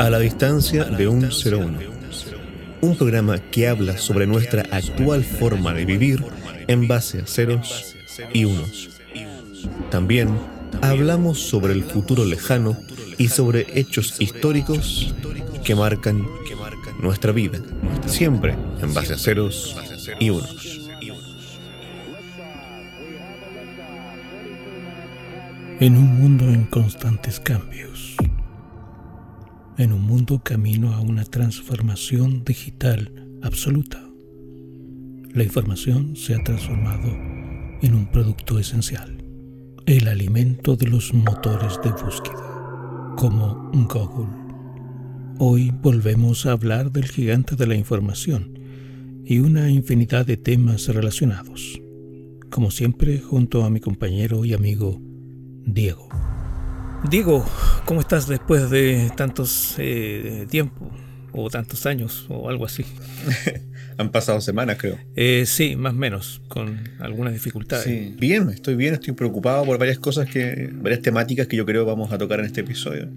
A la distancia de un 01. Un programa que habla sobre nuestra actual forma de vivir en base a ceros y unos. También hablamos sobre el futuro lejano y sobre hechos históricos que marcan nuestra vida, siempre en base a ceros y unos. En un mundo en constantes cambios, en un mundo camino a una transformación digital absoluta, la información se ha transformado en un producto esencial, el alimento de los motores de búsqueda, como Google. Hoy volvemos a hablar del gigante de la información y una infinidad de temas relacionados, como siempre junto a mi compañero y amigo Diego. Diego, ¿cómo estás después de tantos eh, tiempo o tantos años o algo así? Han pasado semanas, creo. Eh, sí, más o menos, con algunas dificultades. Sí. Bien, estoy bien, estoy preocupado por varias cosas que, varias temáticas que yo creo vamos a tocar en este episodio.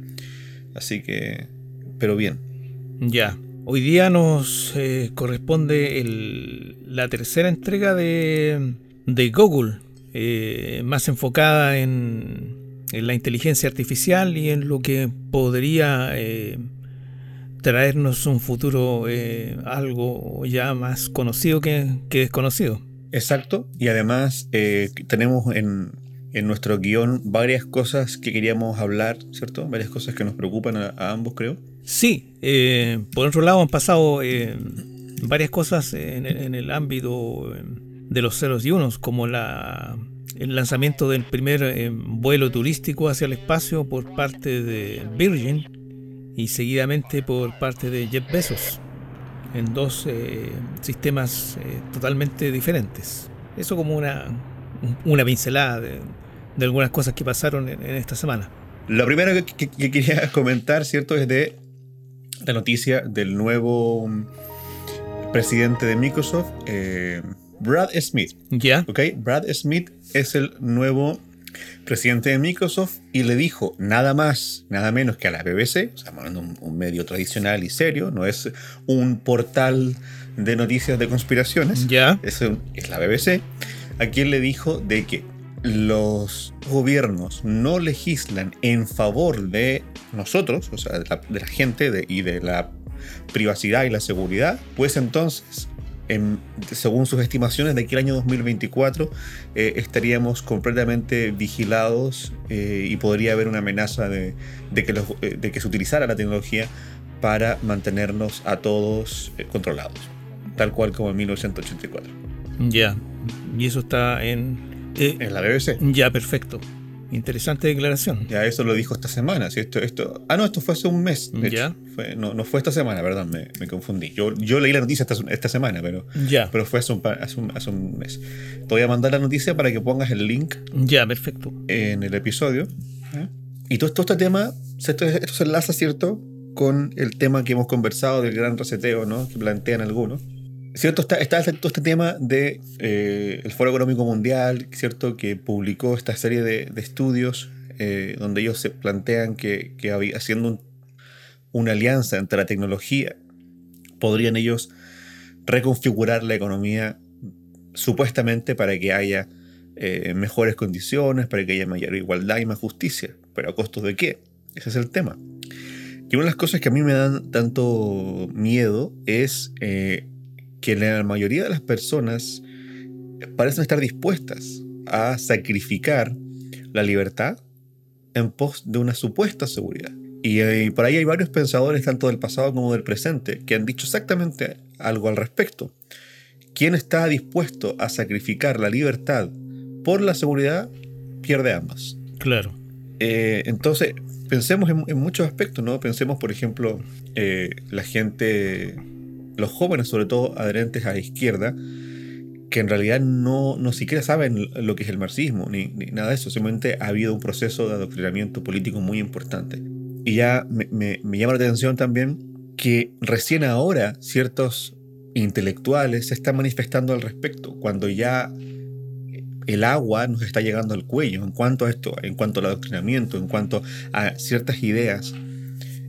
Así que, pero bien. Ya. Hoy día nos eh, corresponde el, la tercera entrega de, de Google, eh, más enfocada en, en, la inteligencia artificial y en lo que podría eh, traernos un futuro eh, algo ya más conocido que, que, desconocido. Exacto, y además eh, tenemos en, en, nuestro guion varias cosas que queríamos hablar, ¿cierto? Varias cosas que nos preocupan a, a ambos, creo. Sí, eh, por otro lado han pasado eh, varias cosas en, en, el ámbito de los ceros y unos, como la, el lanzamiento del primer eh, vuelo turístico hacia el espacio por parte de Virgin, y seguidamente por parte de Jeff Bezos en dos eh, sistemas eh, totalmente diferentes. Eso como una, una pincelada de, de, algunas cosas que pasaron en, en esta semana. Lo primero que, que, que, quería comentar, ¿cierto? Es de la noticia del nuevo presidente de Microsoft, Brad Smith. ¿Ya? Yeah. ¿Ok? Brad Smith es el nuevo presidente de Microsoft y le dijo nada más, nada menos que a la BBC, o sea, un, un, medio tradicional y serio, no es un portal de noticias de conspiraciones, ¿Ya? es, es la BBC, a quien le dijo de que los gobiernos no legislan en favor de nosotros, o sea, de la, de la gente de, y de la privacidad y la seguridad, pues entonces en, según sus estimaciones, de aquí al año 2024 eh, estaríamos completamente vigilados eh, y podría haber una amenaza de, de, que los, eh, de, que se utilizara la tecnología para mantenernos a todos controlados, tal cual como en 1984. Ya, y eso está en... Eh, en la BBC. Ya, perfecto. Interesante declaración. Ya eso lo dijo esta semana. ¿sí? Esto, esto, ah, no, esto fue hace un mes. De ya. Hecho. Fue, no, no fue esta semana, ¿verdad? Me, me confundí. Yo, yo, leí la noticia esta, esta semana, pero, ya. pero fue hace un, hace, un, hace un, mes. Te voy a mandar la noticia para que pongas el link. Ya, perfecto. En el episodio. ¿eh? Y todo, todo, este tema, esto, esto se enlaza, ¿cierto? Con el tema que hemos conversado del gran reseteo, ¿no? Que plantean algunos. ¿Cierto? Está, está todo este tema de eh, el Foro Económico Mundial, ¿cierto? Que publicó esta serie de, de estudios eh, donde ellos se plantean que, que haciendo un, una alianza entre la tecnología, podrían ellos reconfigurar la economía supuestamente para que haya eh, mejores condiciones, para que haya mayor igualdad y más justicia. Pero a costos de qué? Ese es el tema. Y una de las cosas que a mí me dan tanto miedo es que la mayoría de las personas parecen estar dispuestas a sacrificar la libertad en pos de una supuesta seguridad. Y, y, por ahí hay varios pensadores, tanto del pasado como del presente, que han dicho exactamente algo al respecto. Quien está dispuesto a sacrificar la libertad por la seguridad pierde ambas. Claro. Eh, entonces, pensemos en, en, muchos aspectos, ¿no? Pensemos, por ejemplo, eh, la gente, los jóvenes, sobre todo adherentes a la izquierda, que en realidad no, no siquiera saben lo que es el marxismo, ni, ni, nada de eso. Simplemente ha habido un proceso de adoctrinamiento político muy importante. Y ya me, me, me llama la atención también que recién ahora ciertos intelectuales se están manifestando al respecto, cuando ya el agua nos está llegando al cuello en cuanto a esto, en cuanto al adoctrinamiento, en cuanto a ciertas ideas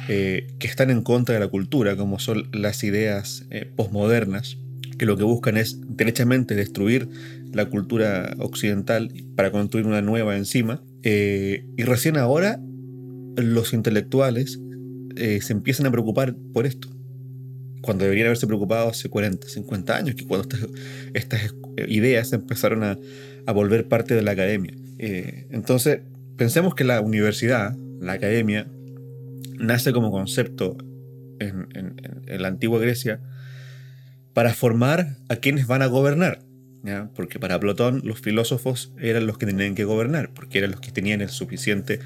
eh, que están en contra de la cultura, como son las ideas eh, posmodernas, que lo que buscan es derechamente destruir la cultura occidental para construir una nueva encima. Eh, y recién ahora los intelectuales se empiezan a preocupar por esto, cuando deberían haberse preocupado hace 40, 50 años, que cuando estas, ideas empezaron a, a, volver parte de la academia. entonces, pensemos que la universidad, la academia, nace como concepto en, la antigua Grecia para formar a quienes van a gobernar. Porque para Platón los filósofos eran los que tenían que gobernar, porque eran los que tenían el suficiente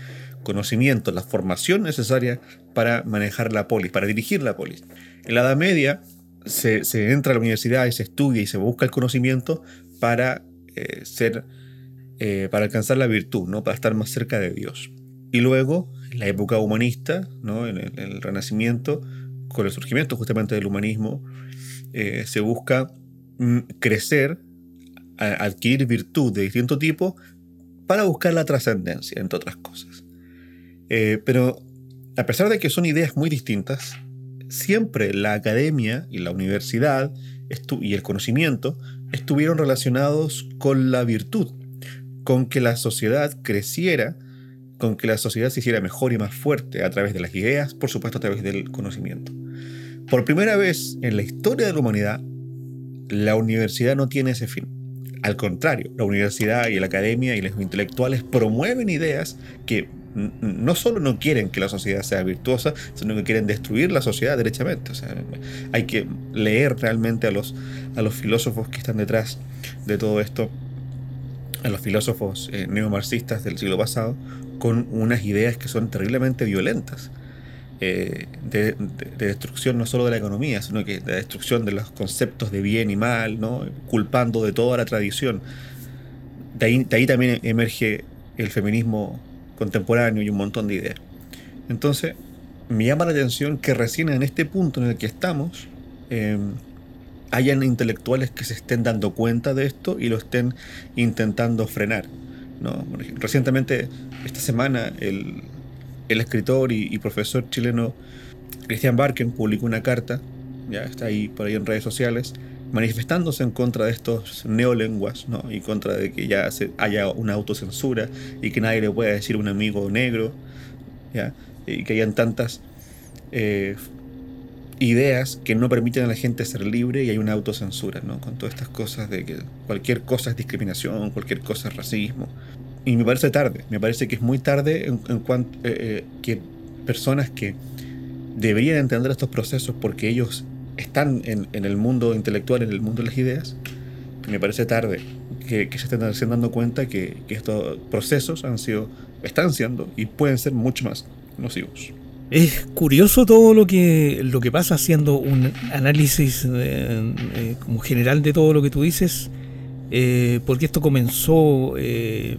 conocimiento, la formación necesaria para manejar la polis, para dirigir la polis. En la Edad Media se, entra a la universidad y se estudia y se busca el conocimiento para eh, ser, eh, para alcanzar la virtud, ¿no? para estar más cerca de Dios. Y luego la época humanista, ¿no? en, el, Renacimiento, con el surgimiento justamente del humanismo, eh, se busca mm, crecer, adquirir virtud de distinto tipo para buscar la trascendencia, entre otras cosas. Eh, pero a pesar de que son ideas muy distintas, siempre la academia y la universidad y el conocimiento estuvieron relacionados con la virtud, con que la sociedad creciera con que la sociedad se hiciera mejor y más fuerte a través de las ideas, por supuesto a través del conocimiento. Por primera vez en la historia de la humanidad, la universidad no tiene ese fin. Al contrario, la universidad y la academia y los intelectuales promueven ideas que no solo no quieren que la sociedad sea virtuosa, sino que quieren destruir la sociedad derechamente. O sea, hay que leer realmente a los, a los filósofos que están detrás de todo esto, a los filósofos eh, neomarxistas del siglo pasado, con unas ideas que son terriblemente violentas. Eh, de, destrucción no solo de la economía, sino que de destrucción de los conceptos de bien y mal, ¿no? culpando de toda la tradición. De ahí, también emerge el feminismo contemporáneo y un montón de ideas. Entonces, me llama la atención que recién en este punto en el que estamos, em, hayan intelectuales que se estén dando cuenta de esto y lo estén intentando frenar. ¿no? Recientemente, esta semana, el, escritor y, profesor chileno Cristian Barken publicó una carta, ya está ahí por ahí en redes sociales, manifestándose en contra de estos neolenguas, ¿no? y contra de que ya haya una autocensura y que nadie le pueda decir un amigo negro, ¿ya? y que hayan tantas eh, ideas que no permiten a la gente ser libre y hay una autocensura, ¿no? Con todas estas cosas de que cualquier cosa es discriminación, cualquier cosa es racismo. Y me parece tarde, me parece que es muy tarde en, cuanto eh, eh, que personas que deberían entender estos procesos porque ellos están en, el mundo intelectual, en el mundo de las ideas, me parece tarde que, se estén dando cuenta que, que estos procesos han sido, están siendo y pueden ser mucho más nocivos. Es curioso todo lo que, lo que pasa haciendo un análisis eh, como general de todo lo que tú dices, eh, porque esto comenzó eh,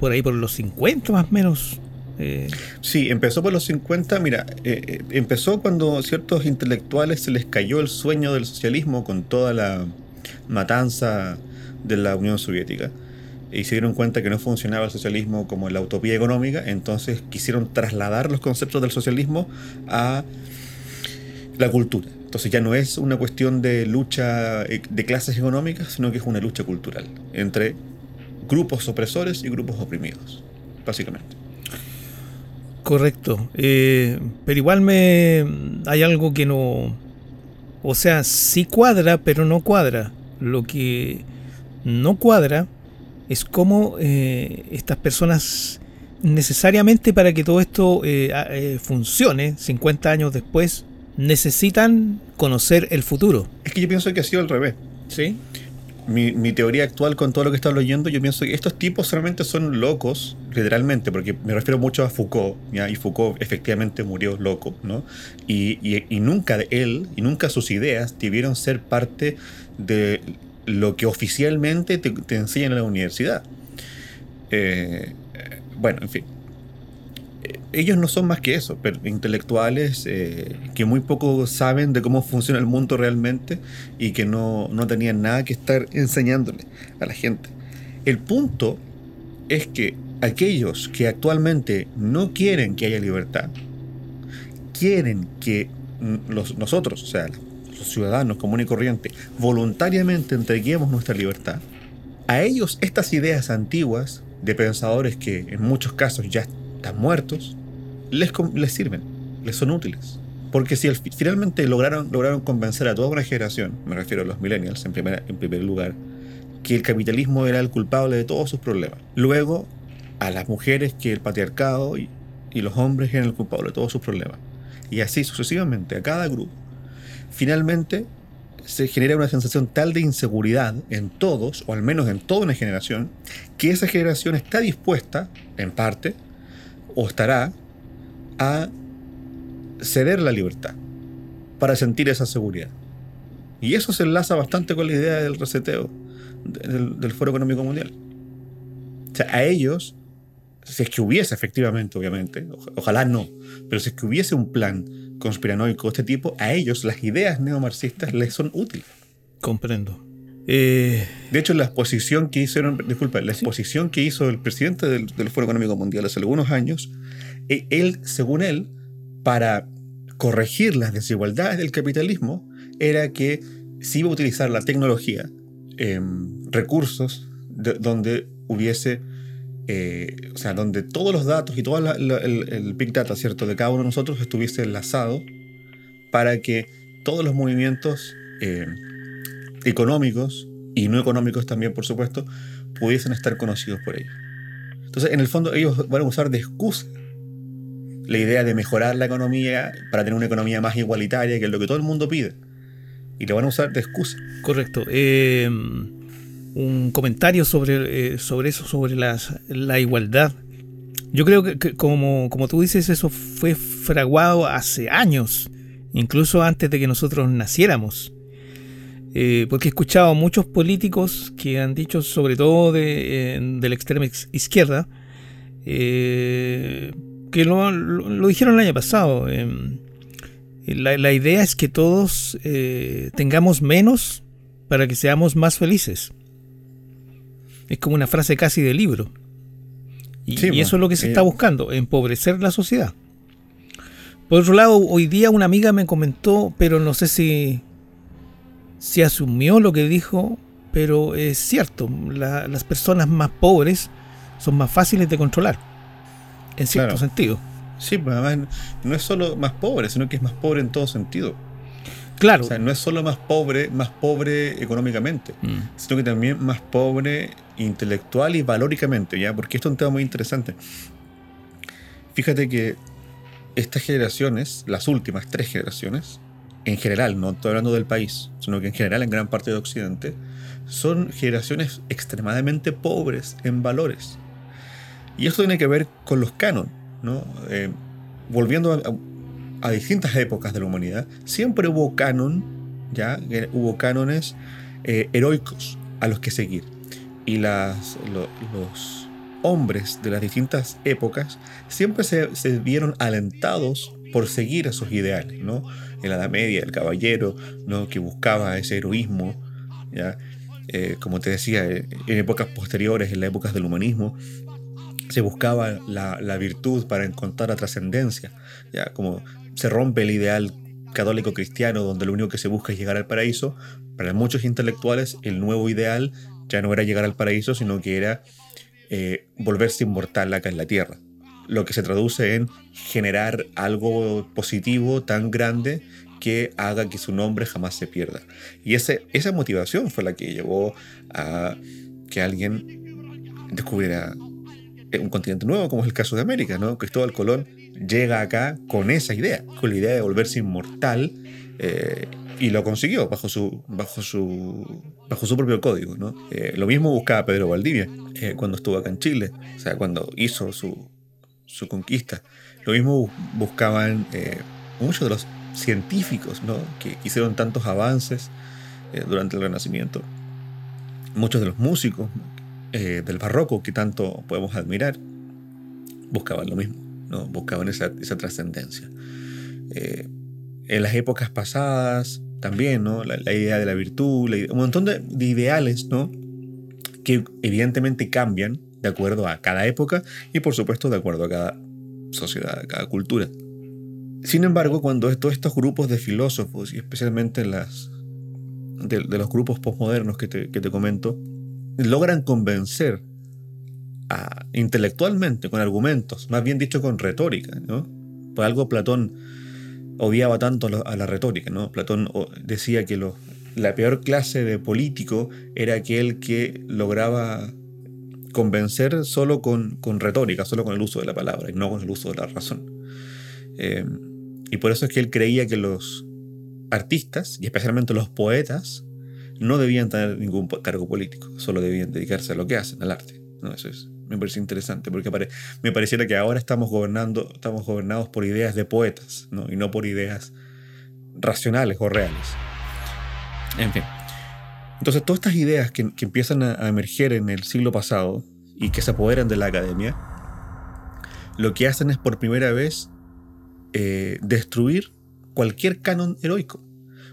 por ahí por los 50 más o menos. Sí, empezó por los 50, mira, empezó cuando ciertos intelectuales se les cayó el sueño del socialismo con toda la matanza de la Unión Soviética y se dieron cuenta que no funcionaba el socialismo como la utopía económica, entonces quisieron trasladar los conceptos del socialismo a la cultura. Entonces ya no es una cuestión de lucha eh, de clases económicas, sino que es una lucha cultural entre grupos opresores y grupos oprimidos, básicamente. Correcto. Eh, pero igual me hay algo que no. O sea, sí cuadra, pero no cuadra. Lo que no cuadra es como eh, estas personas necesariamente para que todo esto eh, eh, funcione 50 años después necesitan conocer el futuro. Es que yo pienso que ha sido al revés. ¿Sí? Mi, teoría actual con todo lo que estaba leyendo, yo pienso que estos tipos solamente son locos, literalmente, porque me refiero mucho a Foucault, y Foucault efectivamente murió loco, ¿no? Y, y nunca él, y nunca sus ideas debieron ser parte de lo que oficialmente te, enseñan en la universidad. Eh, bueno, en fin. Ellos no son más que eso, intelectuales eh, que muy poco saben de cómo funciona el mundo realmente y que no, no tenían nada que estar enseñándole a la gente. El punto es que aquellos que actualmente no quieren que haya libertad, quieren que los, nosotros, o sea, ciudadanos comunes y corrientes, voluntariamente entreguemos nuestra libertad, a ellos estas ideas antiguas de pensadores que en muchos casos ya están muertos, les, les sirven, les son útiles. Porque si finalmente lograron, lograron convencer a toda una generación, me refiero a los millennials en, en primer lugar, que el capitalismo era el culpable de todos sus problemas. Luego, a las mujeres que el patriarcado y, y los hombres eran el culpable de todos sus problemas. Y así sucesivamente, a cada grupo. Finalmente, se genera una sensación tal de inseguridad en todos, o al menos en toda una generación, que esa generación está dispuesta, en parte, o estará, a ceder la libertad para sentir esa seguridad. Y eso se enlaza bastante con la idea del reseteo del, Foro Económico Mundial. O sea, a ellos, si es que hubiese efectivamente, obviamente, ojalá no, pero si es que hubiese un plan conspiranoico de este tipo, a ellos las ideas neomarxistas les son útiles. Comprendo. Eh, de hecho, la exposición que hicieron, disculpa, la exposición que hizo el presidente del, del Foro Económico Mundial hace algunos años, e, él, según él, para corregir las desigualdades del capitalismo era que se iba a utilizar la tecnología, em, recursos donde hubiese, eh, o sea, donde todos los datos y todo el, big data, ¿cierto?, de cada uno de nosotros estuviese enlazado para que todos los movimientos em, económicos y no económicos también, por supuesto, pudiesen estar conocidos por ellos. Entonces, en el fondo, ellos van a usar de excusa la idea de mejorar la economía para tener una economía más igualitaria, que es lo que todo el mundo pide. Y lo van a usar de excusa. Correcto. Eh, un comentario sobre, eh, sobre eso, sobre la igualdad. Yo creo que, como, como tú dices, eso fue fraguado hace años, incluso antes de que nosotros naciéramos. Eh, porque he escuchado a muchos políticos que han dicho, sobre todo de, de la extrema izquierda, eh, que lo, dijeron el año pasado. Em, la, idea es que todos tengamos menos para que seamos más felices. Es como una frase casi de libro. Y, eso es lo que se está buscando, empobrecer la sociedad. Por otro lado, hoy día una amiga me comentó, pero no sé si, si asumió lo que dijo, pero es cierto, las personas más pobres son más fáciles de controlar en cierto sentido. Sí, pues además no es solo más pobre, sino que es más pobre en todo sentido. Claro. O sea, no es solo más pobre, más pobre económicamente, mm. sino que también más pobre intelectual y valóricamente, ¿ya? Porque esto es un tema muy interesante. Fíjate que estas generaciones, las últimas tres generaciones, en general, no estoy hablando del país, sino que en general en gran parte de Occidente, son generaciones extremadamente pobres en valores. Y esto tiene que ver con los canon, ¿no? Eh, volviendo a, distintas épocas de la humanidad, siempre hubo canon, ¿ya? Hubo cánones eh, heroicos a los que seguir. Y las, los hombres de las distintas épocas siempre se, se vieron alentados por seguir esos ideales, ¿no? En la Edad Media, el caballero, ¿no? Que buscaba ese heroísmo, ¿ya? Eh, como te decía, en épocas posteriores, en las épocas del humanismo, se buscaba la, virtud para encontrar la trascendencia, ya como se rompe el ideal católico cristiano donde lo único que se busca es llegar al paraíso, para muchos intelectuales el nuevo ideal ya no era llegar al paraíso, sino que era eh, volverse inmortal acá en la tierra, lo que se traduce en generar algo positivo tan grande que haga que su nombre jamás se pierda. Y ese, esa motivación fue la que llevó a que alguien descubriera un continente nuevo, como es el caso de América, ¿no? Cristóbal Colón llega acá con esa idea, con la idea de volverse inmortal, eh, y lo consiguió bajo su, bajo su, bajo su propio código, ¿no? Eh, lo mismo buscaba Pedro Valdivia eh, cuando estuvo acá en Chile, o sea, cuando hizo su, su conquista. Lo mismo buscaban muchos de los científicos, ¿no? Que hicieron tantos avances durante el Renacimiento. Muchos de los músicos del barroco que tanto podemos admirar, buscaban lo mismo, ¿no? buscaban esa, trascendencia. Eh, en las épocas pasadas también, ¿no? la, idea de la virtud, un montón de, ideales ¿no? que evidentemente cambian de acuerdo a cada época y por supuesto de acuerdo a cada sociedad, a cada cultura. Sin embargo, cuando todos estos grupos de filósofos, y especialmente de, los grupos postmodernos que te, que te comento, logran convencer intelectualmente, con argumentos, más bien dicho con retórica, ¿no? Por algo Platón odiaba tanto a la retórica, ¿no? Platón decía que la peor clase de político era aquel que lograba convencer solo con, retórica, solo con el uso de la palabra y no con el uso de la razón. Eh, y por eso es que él creía que los artistas, y especialmente los poetas, no debían tener ningún cargo político, solo debían dedicarse a lo que hacen, al arte. Eso es, me parece interesante, porque me pareciera que ahora estamos, gobernando, estamos gobernados por ideas de poetas, ¿no? y no por ideas racionales o reales. En fin. Entonces, todas estas ideas que, empiezan a, emerger en el siglo pasado y que se apoderan de la academia, lo que hacen es por primera vez eh, destruir cualquier canon heroico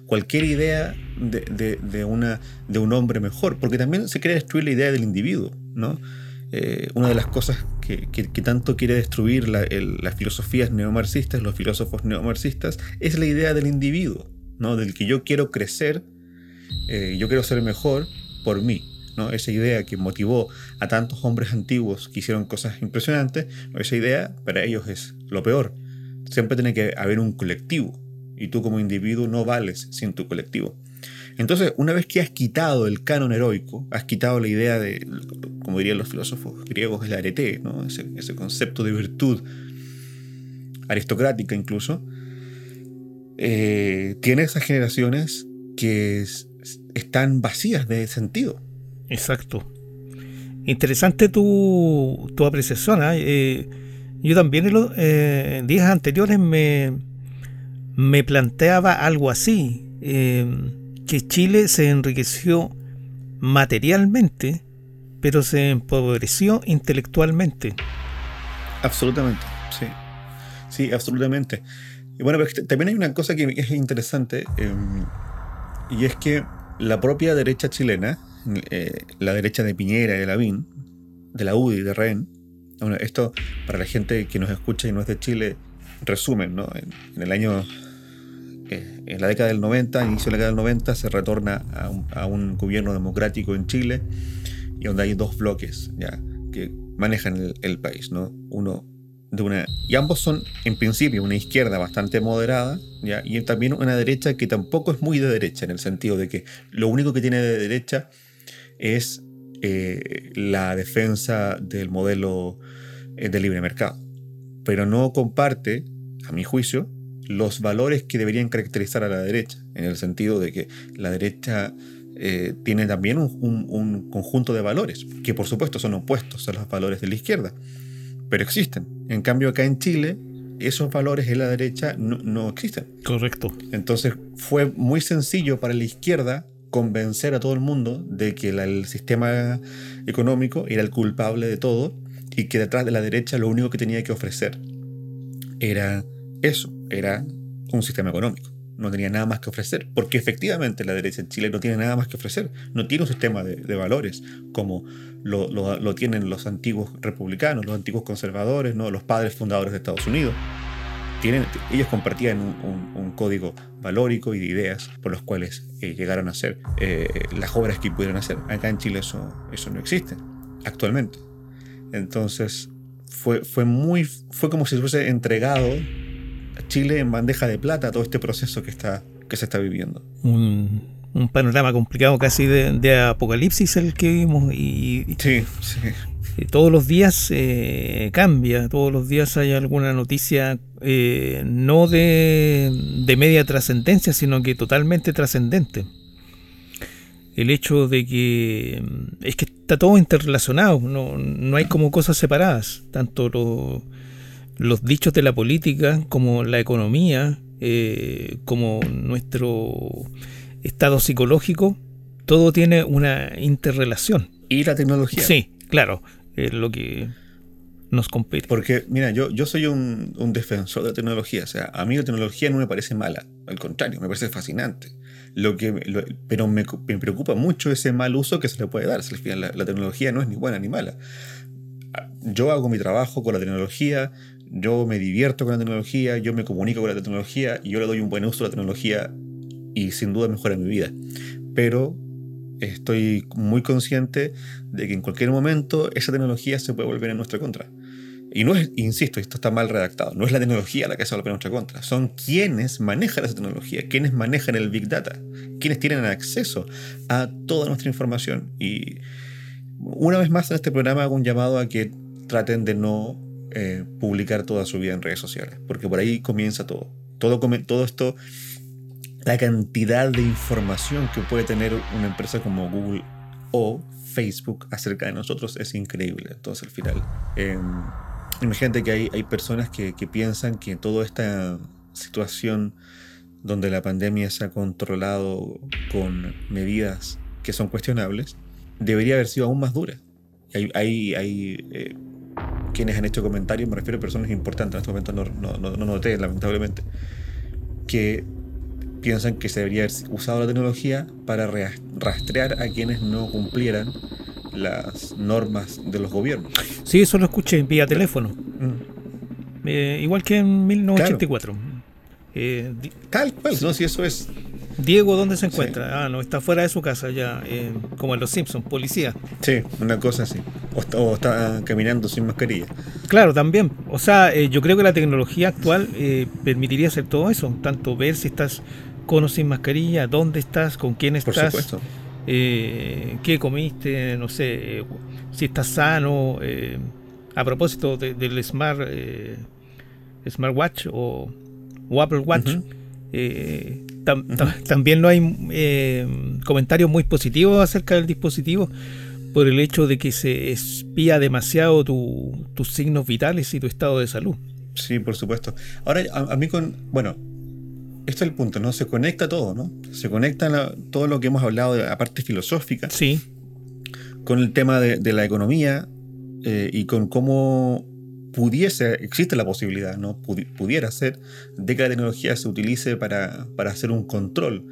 cualquier idea de, una, de un hombre mejor, porque también se quiere destruir la idea del individuo, ¿no? Eh, una de las cosas que, tanto quiere destruir las filosofías neomarxistas, los filósofos neomarxistas, es la idea del individuo, ¿no? Del que yo quiero crecer, eh, yo quiero ser mejor por mí, ¿no? Esa idea que motivó a tantos hombres antiguos que hicieron cosas impresionantes, esa idea para ellos es lo peor. Siempre tiene que haber un colectivo, y tú como individuo no vales sin tu colectivo. Entonces, una vez que has quitado el canon heroico, has quitado la idea de, como dirían los filósofos griegos, el arete, ¿no? ese, concepto de virtud aristocrática incluso, eh, tiene esas generaciones que están vacías de sentido. Exacto. Interesante tu, tu apreciación. ¿ah? Eh, yo también en los eh, días anteriores me, me planteaba algo así, que Chile se enriqueció materialmente, pero se empobreció intelectualmente. Absolutamente, sí. Sí, absolutamente. Y bueno, también hay una cosa que es interesante, em, y es que la propia derecha chilena, eh, la derecha de Piñera y de Lavín, de la UDI, de REN, esto para la gente que nos escucha y no es de Chile, resumen, ¿no? en el año en la década del 90, inicio de la década del 90, se retorna a un, gobierno democrático en Chile y donde hay dos bloques ya, que manejan el, país, ¿no? Uno de una y ambos son en principio una izquierda bastante moderada ¿ya? y también una derecha que tampoco es muy de derecha en el sentido de que lo único que tiene de derecha es eh, la defensa del modelo eh, de libre mercado pero no comparte a mi juicio los valores que deberían caracterizar a la derecha, en el sentido de que la derecha eh, tiene también un, conjunto de valores, que por supuesto son opuestos a los valores de la izquierda, pero existen. En cambio, acá en Chile, esos valores en la derecha no, existen. Correcto. Entonces fue muy sencillo para la izquierda convencer a todo el mundo de que el sistema económico era el culpable de todo y que detrás de la derecha lo único que tenía que ofrecer era eso, era un sistema económico. No tenía nada más que ofrecer, porque efectivamente la derecha en Chile no tiene nada más que ofrecer. No tiene un sistema de, valores como lo, tienen los antiguos republicanos, los antiguos conservadores, ¿no? los padres fundadores de Estados Unidos. Tienen, ellos compartían un, código valórico y de ideas por los cuales eh, llegaron a ser eh, las obras que pudieron hacer. Acá en Chile eso, eso no existe actualmente. Entonces fue, fue, muy, fue como si fuese entregado Chile en bandeja de plata todo este proceso que, está, que se está viviendo. Un, panorama complicado casi de, apocalipsis el que vimos y, sí, sí. todos los días eh, cambia, todos los días hay alguna noticia eh, no de, de media trascendencia, sino que totalmente trascendente. El hecho de que es que está todo interrelacionado, no, no hay como cosas separadas, tanto lo, los dichos de la política, como la economía, eh, como nuestro estado psicológico, todo tiene una interrelación. Y la tecnología. Sí, claro, es lo que nos compete. Porque, mira, yo, yo soy un, defensor de la tecnología. O sea, a mí la tecnología no me parece mala. Al contrario, me parece fascinante. Lo que, pero me, preocupa mucho ese mal uso que se le puede dar. al final, la, la, tecnología no es ni buena ni mala. Yo hago mi trabajo con la tecnología, Yo me divierto con la tecnología, yo me comunico con la tecnología y yo le doy un buen uso a la tecnología y sin duda mejora mi vida. Pero estoy muy consciente de que en cualquier momento esa tecnología se puede volver en nuestra contra. Y no es, insisto, esto está mal redactado, no es la tecnología la que se vuelve en nuestra contra, son quienes manejan esa tecnología, quienes manejan el Big Data, quienes tienen acceso a toda nuestra información. Y una vez más en este programa hago un llamado a que traten de no eh, publicar toda su vida en redes sociales, porque por ahí comienza todo. Todo, todo esto, la cantidad de información que puede tener una empresa como Google o Facebook acerca de nosotros es increíble. Entonces al final... Eh, Imagínate que hay, hay personas que, piensan que toda esta situación donde la pandemia se ha controlado con medidas que son cuestionables, debería haber sido aún más dura. Hay, hay, hay eh, quienes han hecho comentarios, me refiero a personas importantes, en este momento no, no, no, noté, lamentablemente, que piensan que se debería haber usado la tecnología para rastrear a quienes no cumplieran las normas de los gobiernos. Sí, eso lo escuché vía teléfono. Mm. Eh, igual que en 1984. Eh, Tal cual, no, si eso es. Diego, ¿dónde se encuentra? Ah, no, está fuera de su casa ya, eh, como en Los Simpsons, policía. Sí, una cosa así. O está, caminando sin mascarilla. Claro, también. O sea, yo creo que la tecnología actual permitiría hacer todo eso, tanto ver si estás con o sin mascarilla, dónde estás, con quién estás. Por supuesto eh, qué comiste, no sé, si estás sano. Eh, a propósito del Smart eh, Smartwatch o, Apple Watch, eh, también no hay comentarios muy positivos acerca del dispositivo por el hecho de que se espía demasiado tus signos vitales y tu estado de salud. Sí, por supuesto. Ahora, a mí con, bueno, esto es el punto, ¿no? Se conecta todo, ¿no? Se conecta todo lo que hemos hablado de la parte filosófica. Sí. Con el tema de, la economía eh, y con cómo pudiese, existe la posibilidad, ¿no? pudiera ser de que la tecnología se utilice para, para hacer un control.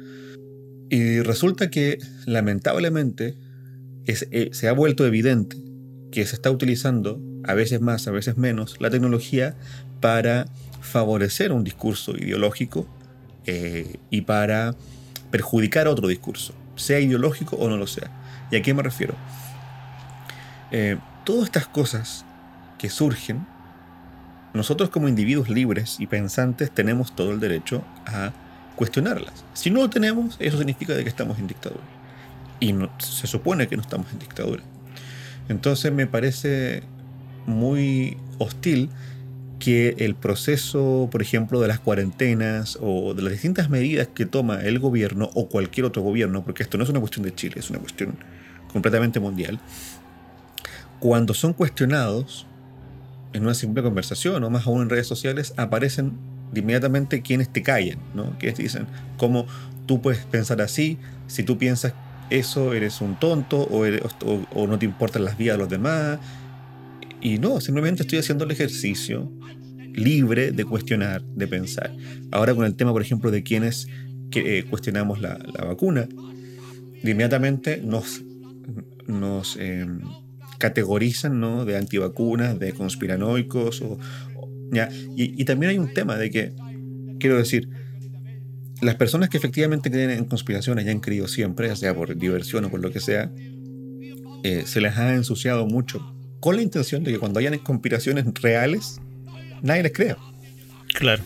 Y resulta que, lamentablemente, eh, se ha vuelto evidente que se está utilizando, a veces más, a veces menos, la tecnología para favorecer un discurso ideológico eh, y para perjudicar otro discurso, sea ideológico o no lo sea. ¿Y a qué me refiero? Eh, todas estas cosas que surgen, nosotros como individuos libres y pensantes tenemos todo el derecho a cuestionarlas. Si no lo tenemos, eso significa de que estamos en dictadura. Y se supone que no estamos en dictadura. Entonces me parece muy hostil que el proceso, por ejemplo, de las cuarentenas o de las distintas medidas que toma el gobierno o cualquier otro gobierno, porque esto no es una cuestión de Chile, es una cuestión completamente mundial, cuando son cuestionados en una simple conversación o más aún en redes sociales, aparecen inmediatamente quienes te callan, ¿no? Quienes te dicen, ¿cómo tú puedes pensar así? Si tú piensas eso, eres un tonto o, no te importan las vidas de los demás y no, simplemente estoy haciendo el ejercicio libre de cuestionar, de pensar. Ahora con el tema, por ejemplo, de quienes eh, cuestionamos la, vacuna, inmediatamente nos, nos em, categorizan ¿no? de antivacunas, de conspiranoicos. O, ¿ya? Y, también hay un tema de que, quiero decir, las personas que efectivamente creen en conspiraciones y han creído siempre, ya sea por diversión o por lo que sea, eh, se les ha ensuciado mucho con la intención de que cuando hayan conspiraciones reales, nadie les crea. Claro.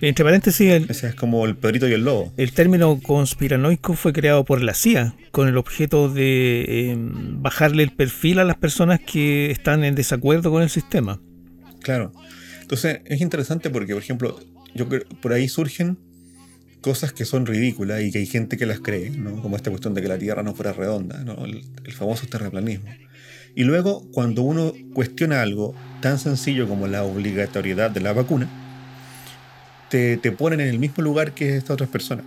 Entre paréntesis, el, Ese es como el perrito y el lobo. El término conspiranoico fue creado por la CIA con el objeto de em, bajarle el perfil a las personas que están en desacuerdo con el sistema. Claro. Entonces es interesante porque, por ejemplo, yo por ahí surgen cosas que son ridículas y que hay gente que las cree, ¿no? como esta cuestión de que la Tierra no fuera redonda, ¿no? el, el famoso terraplanismo. Y luego, cuando uno cuestiona algo tan sencillo como la obligatoriedad de la vacuna, te, te ponen en el mismo lugar que estas otras personas.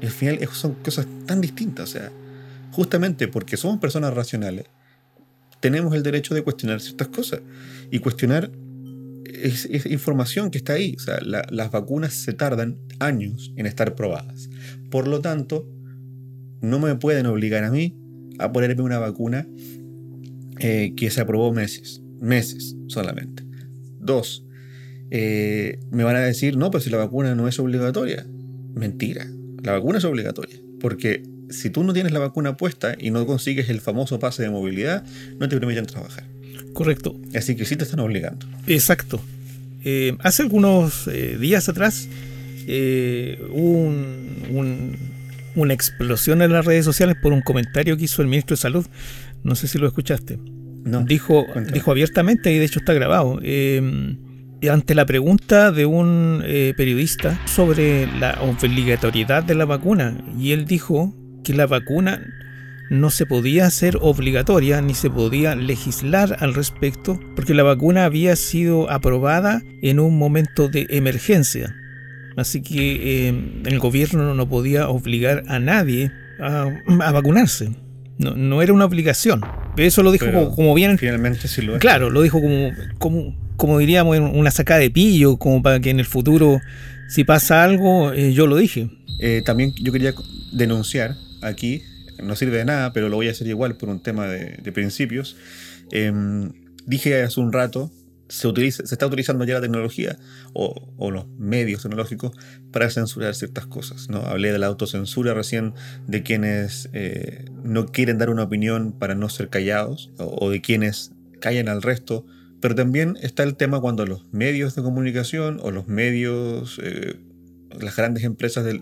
Y al final son cosas tan distintas. O sea, justamente porque somos personas racionales, tenemos el derecho de cuestionar ciertas cosas. Y cuestionar es, información que está ahí. O sea, las vacunas se tardan años en estar probadas. Por lo tanto, no me pueden obligar a mí a ponerme una vacuna eh, que se aprobó meses, meses solamente. Dos, eh, me van a decir, no, pero si la vacuna no es obligatoria. Mentira, la vacuna es obligatoria. Porque si tú no tienes la vacuna puesta y no consigues el famoso pase de movilidad, no te permiten trabajar. Correcto. Así que sí te están obligando. Exacto. Eh, hace algunos eh, días atrás hubo una explosión en las redes sociales por un comentario que hizo el ministro de Salud. No sé si lo escuchaste. No, dijo, dijo abiertamente, y de hecho está grabado, eh, ante la pregunta de un eh, periodista sobre la obligatoriedad de la vacuna, y él dijo que la vacuna no se podía hacer obligatoria ni se podía legislar al respecto porque la vacuna había sido aprobada en un momento de emergencia. Así que eh, el gobierno no podía obligar a nadie a, vacunarse. No, no, era una obligación. Eso lo dijo como, bien. Finalmente sí lo es. Claro, lo dijo como, como, como diríamos, una sacada de pillo, como para que en el futuro, si pasa algo, eh, yo lo dije. Eh, también yo quería denunciar aquí, no sirve de nada, pero lo voy a hacer igual por un tema de, principios. Em, dije hace un rato, se, utiliza, se está utilizando ya la tecnología o, los medios tecnológicos para censurar ciertas cosas. ¿no? Hablé de la autocensura recién, de quienes eh, no quieren dar una opinión para no ser callados o de quienes callan al resto pero también está el tema cuando los medios de comunicación o los medios, eh, las grandes empresas de,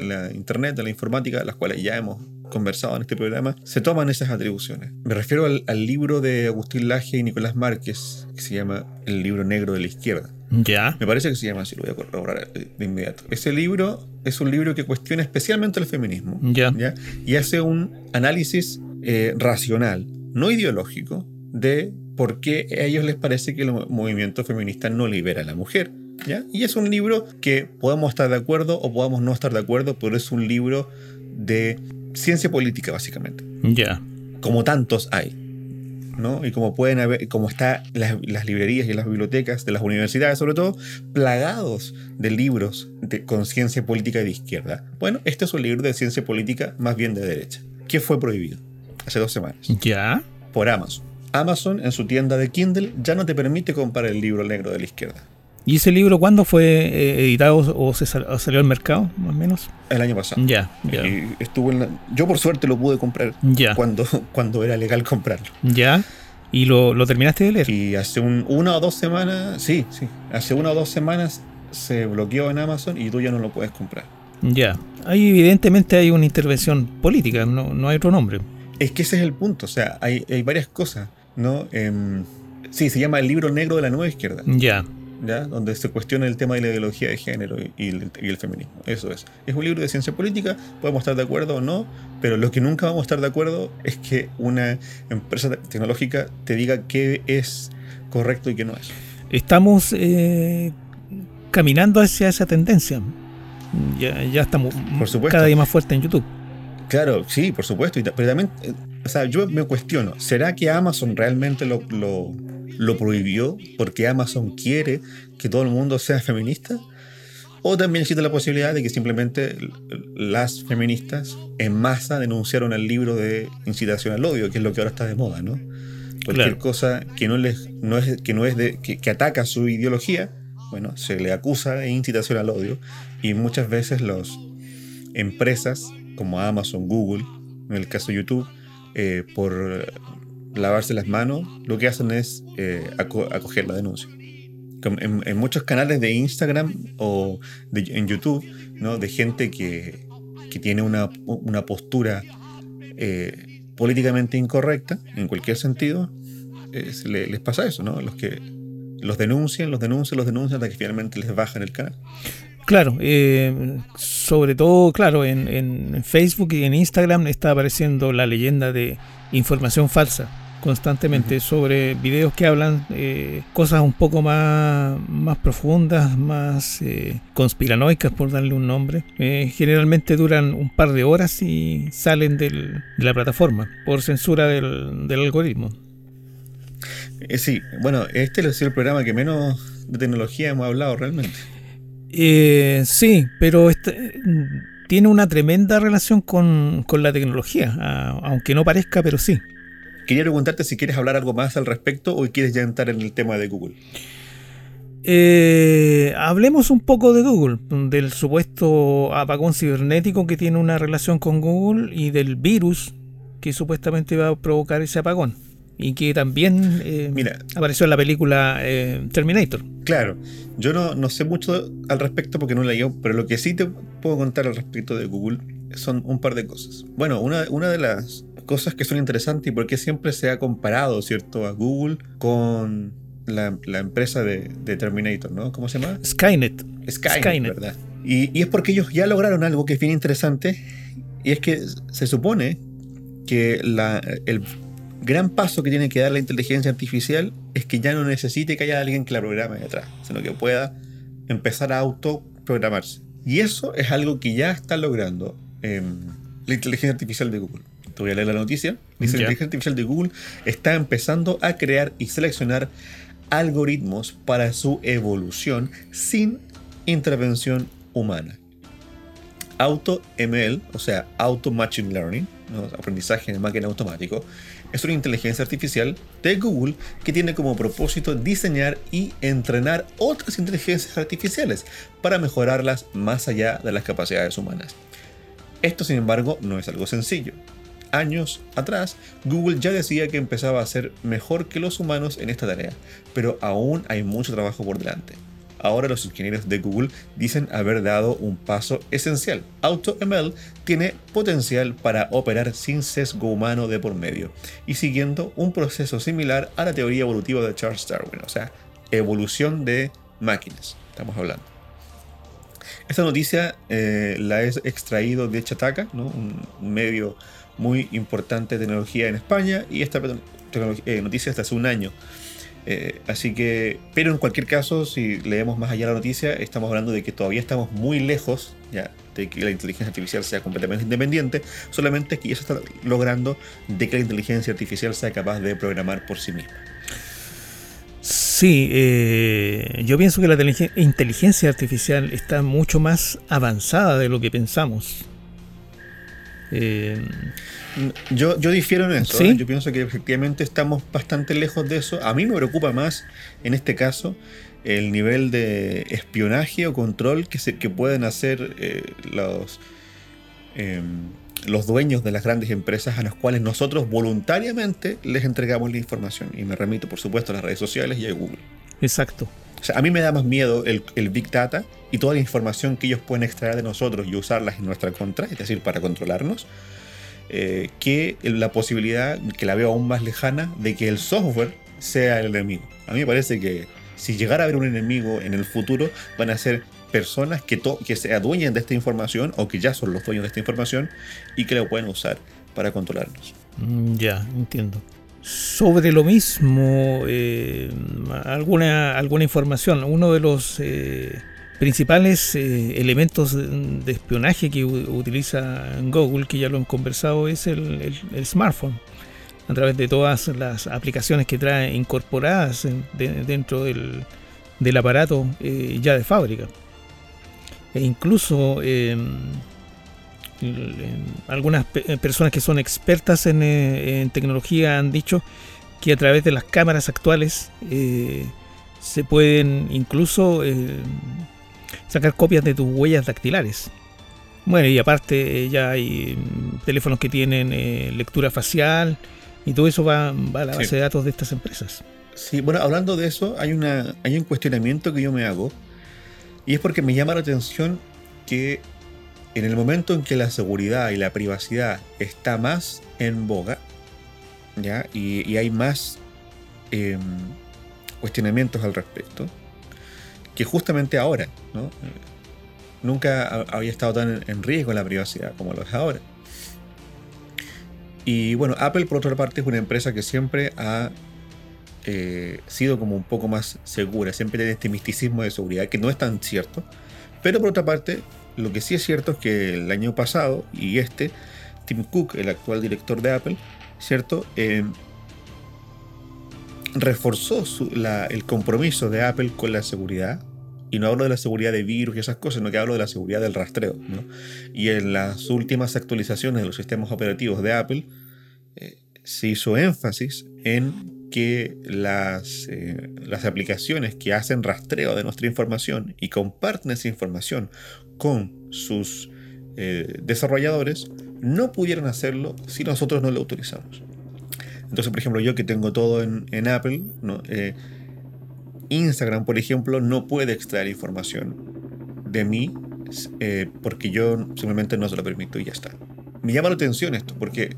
la Internet, de la informática, las cuales ya hemos conversado en este programa, se toman esas atribuciones. Me refiero al, libro de Agustín Laje y Nicolás Márquez, que se llama El libro negro de la izquierda. Ya. Me parece que se llama así, lo voy a corroborar de inmediato. Ese libro es un libro que cuestiona especialmente el feminismo. Ya. Y hace un análisis eh, racional, no ideológico, de por qué a ellos les parece que el movimiento feminista no libera a la mujer. ¿ya? Y es un libro que podemos estar de acuerdo o podamos no estar de acuerdo, pero es un libro de ciencia política, básicamente. Ya. Como tantos hay. ¿no? Y como pueden haber, como está las, las, librerías y las bibliotecas de las universidades, sobre todo, plagados de libros de, con ciencia política de izquierda. Bueno, este es un libro de ciencia política más bien de derecha, que fue prohibido hace dos semanas. ¿Ya? Por Amazon. Amazon en su tienda de Kindle ya no te permite comprar el libro negro de la izquierda. ¿Y ese libro cuándo fue eh, editado o, se salió al mercado, más o menos? El año pasado. Ya, ya. estuvo yo por suerte lo pude comprar ya. Cuando, cuando era legal comprarlo. Ya. ¿Y lo, terminaste de leer? Y hace una o dos semanas, sí, sí, hace una o dos semanas se bloqueó en Amazon y tú ya no lo puedes comprar. Ya. Ahí evidentemente hay una intervención política, no, no hay otro nombre. Es que ese es el punto, o sea, hay, hay varias cosas. ¿No? Em, sí, se llama El libro negro de la nueva izquierda. Ya. ¿Ya? Donde se cuestiona el tema de la ideología de género y, el, feminismo. Eso es. Es un libro de ciencia política, podemos estar de acuerdo o no, pero lo que nunca vamos a estar de acuerdo es que una empresa tecnológica te diga qué es correcto y qué no es. Estamos eh, caminando hacia esa tendencia. Ya, ya estamos cada día más fuerte en YouTube. Claro, sí, por supuesto. Pero también eh, o sea, yo me cuestiono, ¿será que Amazon realmente lo, lo, prohibió porque Amazon quiere que todo el mundo sea feminista? ¿O también existe la posibilidad de que simplemente las feministas en masa denunciaron el libro de incitación al odio, que es lo que ahora está de moda, ¿no? Cualquier cosa que no, les, no es, que, no es de, que, que ataca su ideología, bueno, se le acusa de incitación al odio y muchas veces las empresas como Amazon, Google, en el caso de YouTube, eh, por lavarse las manos, lo que hacen es eh, acoger la denuncia. En, muchos canales de Instagram o en YouTube, ¿no? de gente que, que tiene una, una postura eh, políticamente incorrecta, en cualquier sentido, les pasa eso, ¿no? Los que los denuncian, los denuncian, los denuncian hasta que finalmente les bajan el canal. Claro, eh, sobre todo, claro, en, Facebook y en Instagram está apareciendo la leyenda de información falsa constantemente sobre videos que hablan eh, cosas un poco más, más profundas, más eh, conspiranoicas, por darle un nombre. generalmente duran un par de horas y salen de la plataforma por censura del, del algoritmo. sí, bueno, este es el programa que menos de tecnología hemos hablado realmente. Eh, sí, pero este, tiene una tremenda relación con, la tecnología, aunque no parezca, pero sí. Quería preguntarte si quieres hablar algo más al respecto o quieres ya entrar en el tema de Google. Eh, hablemos un poco de Google, del supuesto apagón cibernético que tiene una relación con Google y del virus que supuestamente va a provocar ese apagón y que también eh, apareció en la película eh, Terminator. Claro, yo no, no, sé mucho al respecto porque no la leí, pero lo que sí te puedo contar al respecto de Google son un par de cosas. Bueno, una, una de las cosas que son interesantes y porque siempre se ha comparado, ¿cierto?, a Google con la, empresa de, Terminator, ¿no? ¿Cómo se llama? Skynet. Skynet, ¿verdad? Y, y, es porque ellos ya lograron algo que es bien interesante y es que se supone que la, el gran paso que tiene que dar la inteligencia artificial es que ya no necesite que haya alguien que la programe detrás, sino que pueda empezar a autoprogramarse. Y eso es algo que ya está logrando la inteligencia artificial de Google. Te voy a leer la noticia. Dice, la inteligencia artificial de Google está empezando a crear y seleccionar algoritmos para su evolución sin intervención humana. AutoML, o sea, Auto Machine Learning, aprendizaje de máquina automático, es una inteligencia artificial de Google que tiene como propósito diseñar y entrenar otras inteligencias artificiales para mejorarlas más allá de las capacidades humanas. Esto, sin embargo, no es algo sencillo. Años atrás, Google ya decía que empezaba a ser mejor que los humanos en esta tarea, pero aún hay mucho trabajo por delante. Ahora los ingenieros de Google dicen haber dado un paso esencial. AutoML tiene potencial para operar sin sesgo humano de por medio y siguiendo un proceso similar a la teoría evolutiva de Charles Darwin, o sea, evolución de máquinas, estamos hablando. Esta noticia eh, la he extraído de Chataka, un medio muy importante de tecnología en España, y esta eh, noticia hasta hace un año. Eh, así que, pero en cualquier caso, si leemos más allá la noticia, estamos hablando de que todavía estamos muy lejos ya, de que la inteligencia artificial sea completamente independiente, solamente que ya se está logrando de que la inteligencia artificial sea capaz de programar por sí misma. Sí, eh, yo pienso que la inteligencia artificial está mucho más avanzada de lo que pensamos. Eh, yo, yo difiero en eso. ¿eh? Yo pienso que efectivamente estamos bastante lejos de eso. A mí me preocupa más, en este caso, el nivel de espionaje o control que, se, que pueden hacer eh, los, em, los dueños de las grandes empresas a las cuales nosotros voluntariamente les entregamos la información. Y me remito, por supuesto, a las redes sociales y a Google. Exacto. A mí me da más miedo el, el, Big Data y toda la información que ellos pueden extraer de nosotros y usarlas en nuestra contra, es decir, para controlarnos, eh, que la posibilidad, que la veo aún más lejana, de que el software sea el enemigo. A mí me parece que si llegara a haber un enemigo en el futuro, van a ser personas que, que se adueñen de esta información o que ya son los dueños de esta información y que la pueden usar para controlarnos. Mm, ya, entiendo. Sobre lo mismo, eh, alguna, alguna información. Uno de los eh, principales eh, elementos de, espionaje que utiliza Google, que ya lo han conversado, es el, smartphone. A través de todas las aplicaciones que trae incorporadas dentro del, aparato eh, ya de fábrica. E incluso algunas personas que son expertas eh, en, tecnología han dicho que a través de las cámaras actuales se pueden incluso sacar copias de tus huellas dactilares. Bueno, y aparte ya hay mm, teléfonos que tienen eh, lectura facial y todo eso va, a la base de datos de estas empresas. Sí, bueno, hablando de eso, hay, una, hay un cuestionamiento que yo me hago y es porque me llama la atención que en el momento en que la seguridad y la privacidad está más en boga, ¿ya? Y, hay más em, cuestionamientos al respecto, que justamente ahora, ¿no? Nunca había estado tan en riesgo la privacidad como lo es ahora. Y bueno, Apple por otra parte es una empresa que siempre ha eh, sido como un poco más segura, siempre tiene este misticismo de seguridad que no es tan cierto. Pero por otra parte, lo que sí es cierto es que el año pasado y este, Tim Cook, el actual director de Apple, ¿cierto? Eh, reforzó el compromiso de Apple con la seguridad. Y no hablo de la seguridad de virus y esas cosas, sino que hablo de la seguridad del rastreo. Y en las últimas actualizaciones de los sistemas operativos de Apple, eh, se hizo énfasis en que las, eh, las aplicaciones que hacen rastreo de nuestra información y comparten esa información con sus eh, desarrolladores no pudieran hacerlo si nosotros no lo autorizamos. Entonces, por ejemplo, yo que tengo todo en, Apple, eh, Instagram, por ejemplo, no puede extraer información de mí porque yo simplemente no se lo permito y ya está. Me llama la atención esto, porque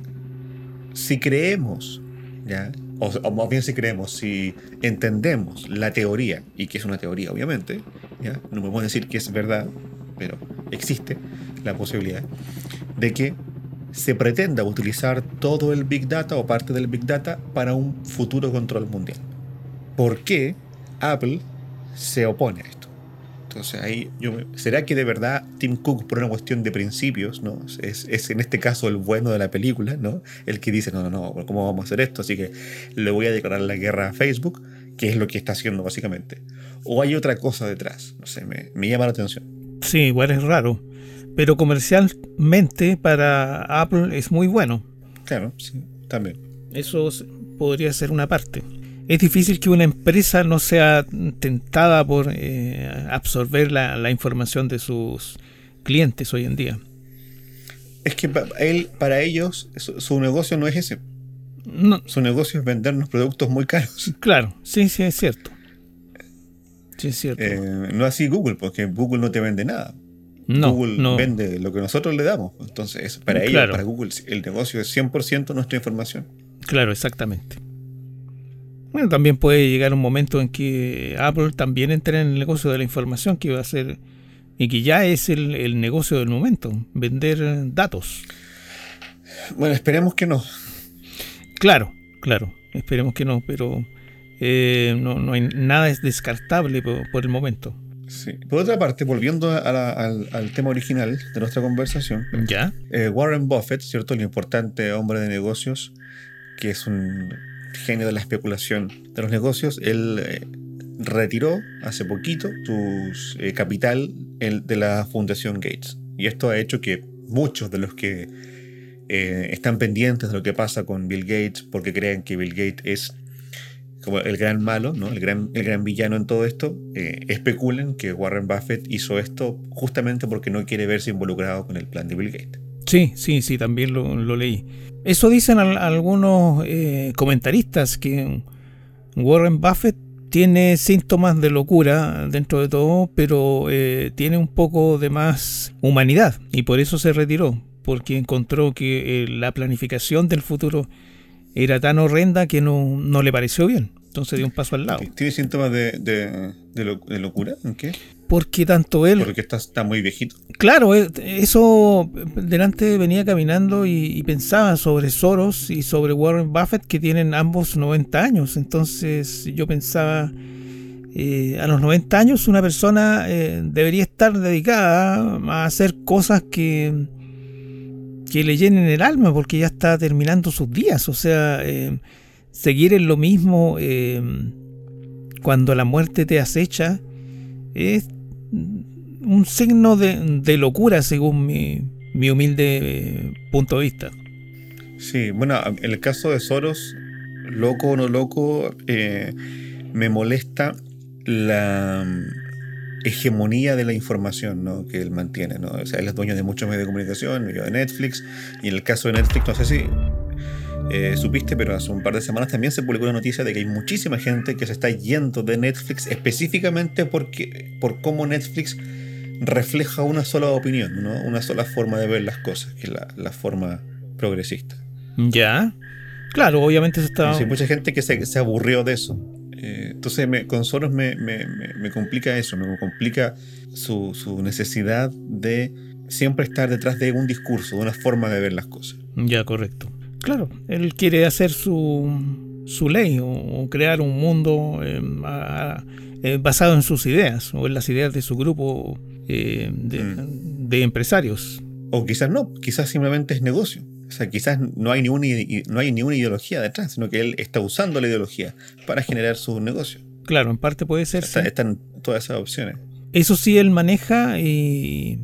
si creemos, ¿ya? O, más bien si creemos, si entendemos la teoría, y que es una teoría obviamente, ¿ya? no podemos decir que es verdad, pero existe la posibilidad de que se pretenda utilizar todo el Big Data o parte del Big Data para un futuro control mundial. ¿Por qué Apple se opone a esto? Entonces ahí yo ¿será que de verdad Tim Cook por una cuestión de principios, ¿no? Es, en este caso el bueno de la película, ¿no? El que dice, no, no, no, ¿cómo vamos a hacer esto? Así que le voy a declarar la guerra a Facebook, que es lo que está haciendo básicamente. O hay otra cosa detrás, no sé, me, me llama la atención. Sí, igual es raro, pero comercialmente para Apple es muy bueno. Claro, sí, también. Eso podría ser una parte es difícil que una empresa no sea tentada por eh, absorber la, información de sus clientes hoy en día. Es que él, para ellos su, negocio no es ese. Su negocio es vendernos productos muy caros. Claro, sí, sí, es cierto. Sí, es cierto. Eh, no así Google, porque Google no te vende nada. No, Google vende lo que nosotros le damos. Entonces, para ellos, para Google, el negocio es 100% nuestra información. Claro, exactamente. Bueno, también puede llegar un momento en que Apple también entre en el negocio de la información, que va a ser y que ya es el, negocio del momento, vender datos. Bueno, esperemos que no. Claro, claro, esperemos que no, pero eh, no, hay nada es descartable por, el momento. Sí. Por otra parte, volviendo al, tema original de nuestra conversación, ¿Ya? Eh, Warren Buffett, ¿cierto? El importante hombre de negocios, que es un genio de la especulación de los negocios, él eh, retiró hace poquito su eh, capital de la Fundación Gates. Y esto ha hecho que muchos de los que eh, están pendientes de lo que pasa con Bill Gates, porque creen que Bill Gates es como el gran malo, ¿no? el, gran, el gran villano en todo esto, especulen que Warren Buffett hizo esto justamente porque no quiere verse involucrado con el plan de Bill Gates. Sí, sí, sí, también lo, leí. Eso dicen algunos eh, comentaristas que Warren Buffett tiene síntomas de locura dentro de todo, pero eh, tiene un poco de más humanidad y por eso se retiró, porque encontró que eh, la planificación del futuro era tan horrenda que no, no le pareció bien. Entonces dio un paso al lado. ¿Tiene síntomas de, de, locura? ¿En qué? Porque tanto él... Porque está, está muy viejito. Claro, eh, eso delante venía caminando y, pensaba sobre Soros y sobre Warren Buffett que tienen ambos 90 años. Entonces yo pensaba, eh, a los 90 años una persona eh, debería estar dedicada a hacer cosas que, que le llenen el alma porque ya está terminando sus días. O sea seguir en lo mismo cuando la muerte te acecha es un signo de, locura según mi, humilde eh, punto de vista. Sí, bueno, en el caso de Soros, loco o no loco, eh, me molesta la mm, hegemonía de la información ¿no? que él mantiene. ¿no? Él es dueño de muchos medios de comunicación, de Netflix, y en el caso de Netflix, no sé si eh, supiste, pero hace un par de semanas también se publicó la noticia de que hay muchísima gente que se está yendo de Netflix específicamente porque, por cómo Netflix refleja una sola opinión, ¿no? una sola forma de ver las cosas, que es la, forma progresista. Ya. Claro, obviamente se está. Hay mucha gente que se, aburrió de eso. Eh, entonces, con Soros me, complica eso, me complica su, su necesidad de siempre estar detrás de un discurso, de una forma de ver las cosas. Ya, correcto. Claro, él quiere hacer su, su ley o, crear un mundo eh, eh, basado en sus ideas o en las ideas de su grupo eh, mm. de, empresarios. O quizás no, quizás simplemente es negocio. O sea, quizás no hay, ni una, no hay ni una ideología detrás, sino que él está usando la ideología para generar su negocio. Claro, en parte puede ser. Están todas esas opciones. Eso sí, él maneja y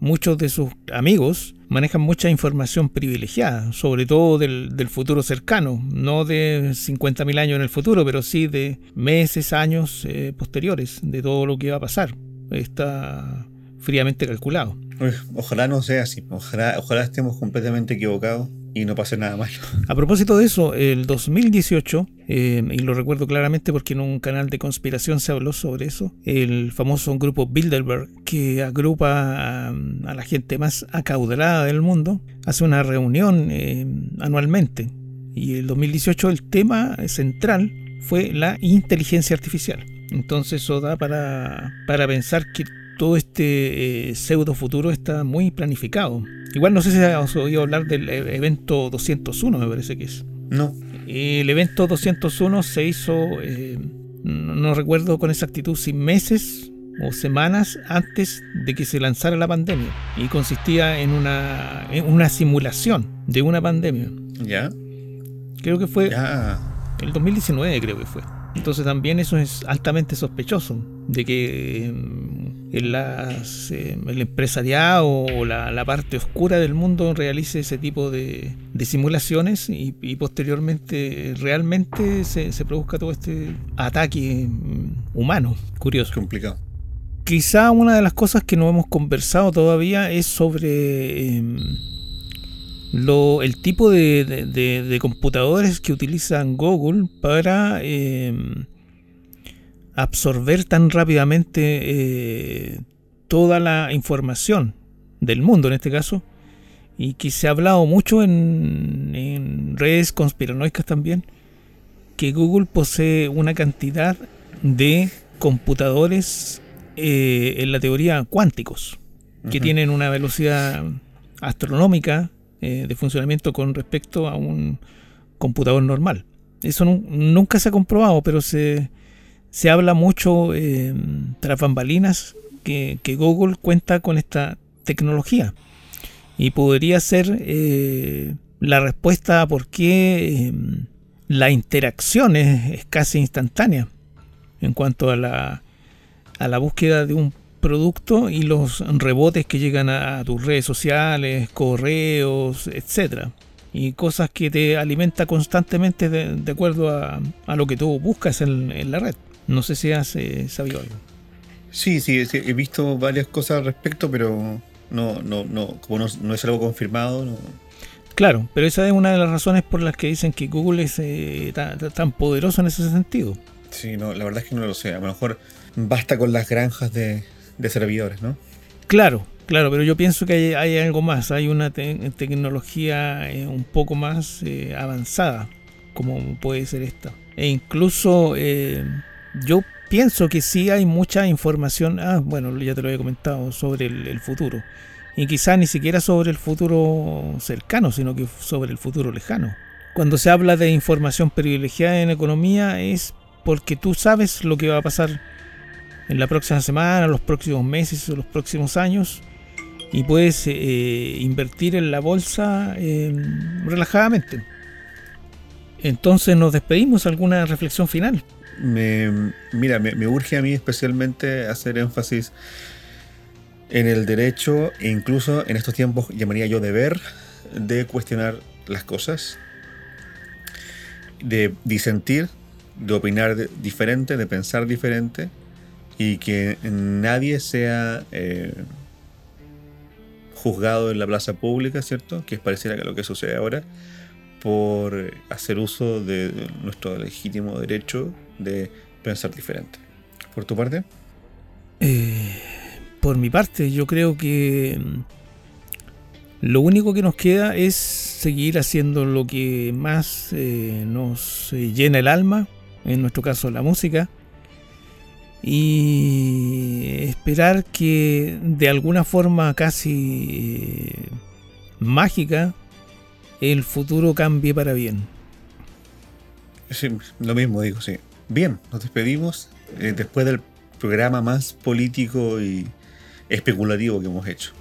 muchos de sus amigos manejan mucha información privilegiada, sobre todo del, futuro cercano, no de 50.000 años en el futuro, pero sí de meses, años eh, posteriores, de todo lo que va a pasar. Está fríamente calculado. Ojalá no sea así, ojalá, ojalá estemos completamente equivocados y no pase nada malo. A propósito de eso, el 2018, eh, y lo recuerdo claramente porque en un canal de conspiración se habló sobre eso, el famoso grupo Bilderberg, que agrupa a, la gente más acaudalada del mundo, hace una reunión eh, anualmente. Y el 2018 el tema central fue la inteligencia artificial. Entonces eso da para, para pensar que todo este eh, pseudo futuro está muy planificado. Igual no sé si has oído hablar del e-, evento 201, me parece que es. No. El evento 201 se hizo, eh, no, recuerdo con exactitud, si meses o semanas antes de que se lanzara la pandemia. Y consistía en una, en una simulación de una pandemia. ¿Ya? Creo que fue... El 2019 creo que fue. Entonces también eso es altamente sospechoso, de que mm, el empresariado o la, parte oscura del mundo realice ese tipo de, simulaciones y, posteriormente realmente se, produzca todo este ataque mm, humano. Curioso. Complicado. Quizá una de las cosas que no hemos conversado todavía es sobre... Em, el tipo de, computadores que utilizan Google para em, absorber tan rápidamente eh, toda la información del mundo en este caso y que se ha hablado mucho en, redes conspiranoicas también que Google posee una cantidad de computadores eh, en la teoría cuánticos que tienen una velocidad astronómica eh, de funcionamiento con respecto a un computador normal. Eso nunca se ha comprobado, pero se, se habla mucho eh, tras bambalinas que, Google cuenta con esta tecnología y podría ser eh, la respuesta a por qué eh, la interacción es, casi instantánea en cuanto a la, a la búsqueda de un producto y los rebotes que llegan a, tus redes sociales, correos, etcétera. Y cosas que te alimenta constantemente de, acuerdo a, lo que tú buscas en, la red. No sé si has eh, sabido algo. Sí, sí, he visto varias cosas al respecto, pero no, no, no, como no, es algo confirmado. Claro, pero esa es una de las razones por las que dicen que Google es eh, tan, poderoso en ese sentido. Sí, no, la verdad es que no lo sé. A lo mejor basta con las granjas de, de servidores, ¿no? Claro, claro, pero yo pienso que hay, algo más, hay una tecnología eh, un poco más eh, avanzada, como puede ser esta. E incluso eh, yo pienso que sí hay mucha información, ah, bueno, ya te lo había comentado, sobre el, futuro. Y quizás ni siquiera sobre el futuro cercano, sino que sobre el futuro lejano. Cuando se habla de información privilegiada en economía es porque tú sabes lo que va a pasar en la próxima semana, los próximos meses o los próximos años y puedes eh, invertir en la bolsa em, relajadamente. Entonces nos despedimos, ¿alguna reflexión final? mira, me, urge a mí especialmente hacer énfasis en el derecho e incluso en estos tiempos llamaría yo deber de cuestionar las cosas, de disentir, de opinar diferente, de pensar diferente y que nadie sea eh, juzgado en la plaza pública, ¿cierto? Que es pareciera que lo que sucede ahora, por hacer uso de nuestro legítimo derecho de pensar diferente. ¿Por tu parte? Eh, por mi parte, yo creo que mm, lo único que nos queda es seguir haciendo lo que más eh, nos llena el alma, en nuestro caso la música, y esperar que de alguna forma casi eh, mágica el futuro cambie para bien. Lo mismo digo, sí. Bien, nos despedimos eh, después del programa más político y especulativo que hemos hecho.